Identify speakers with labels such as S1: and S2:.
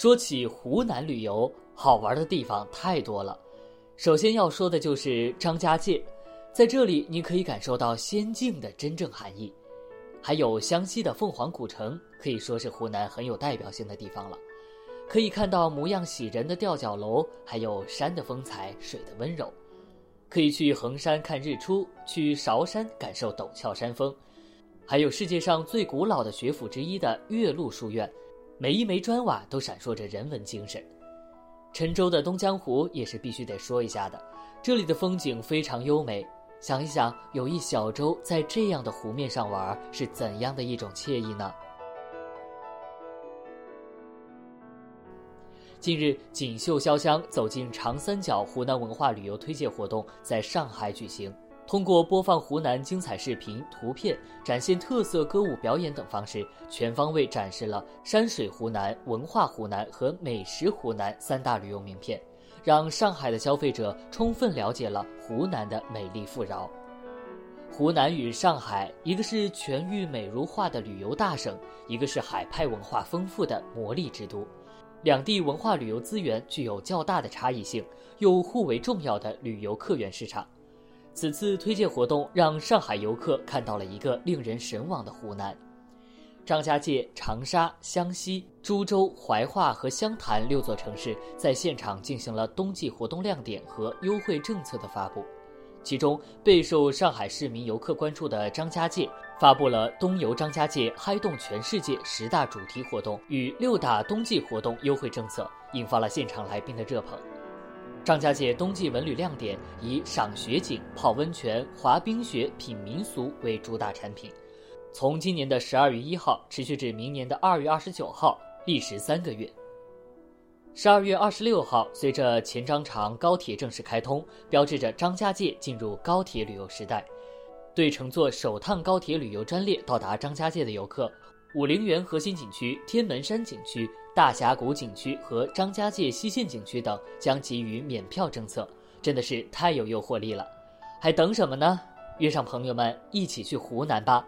S1: 说起湖南旅游，好玩的地方太多了。首先要说的就是张家界，在这里你可以感受到仙境的真正含义。还有湘西的凤凰古城，可以说是湖南很有代表性的地方了。可以看到模样喜人的吊脚楼，还有山的风采、水的温柔。可以去衡山看日出，去韶山感受陡峭山峰，还有世界上最古老的学府之一的岳麓书院。每一枚砖瓦都闪烁着人文精神。郴州的东江湖也是必须得说一下的，这里的风景非常优美。想一想，有一小舟在这样的湖面上玩，是怎样的一种惬意呢？近日，锦绣潇湘走进长三角湖南文化旅游推介活动在上海举行。通过播放湖南精彩视频、图片，展现特色歌舞表演等方式，全方位展示了山水湖南、文化湖南和美食湖南三大旅游名片，让上海的消费者充分了解了湖南的美丽富饶。湖南与上海，一个是全域美如画的旅游大省，一个是海派文化丰富的魔力之都，两地文化旅游资源具有较大的差异性，又互为重要的旅游客源市场。此次推介活动让上海游客看到了一个令人神往的湖南。张家界、长沙、湘西、株洲、怀化和湘潭六座城市在现场进行了冬季活动亮点和优惠政策的发布。其中备受上海市民游客关注的张家界，发布了“冬游张家界，嗨动全世界”十大主题活动与六大冬季活动优惠政策，引发了现场来宾的热捧。张家界冬季文旅亮点以赏雪景、泡温泉、滑冰雪、品民俗为主打产品，从今年的十二月一号持续至明年的二月二十九号，历时三个月。十二月二十六号，随着钱张长高铁正式开通，标志着张家界进入高铁旅游时代。对乘坐首趟高铁旅游专列到达张家界的游客，武陵源核心景区、天门山景区。大峡谷景区和张家界西线景区等将给予免票政策，真的是太有诱惑力了，还等什么呢？约上朋友们一起去湖南吧！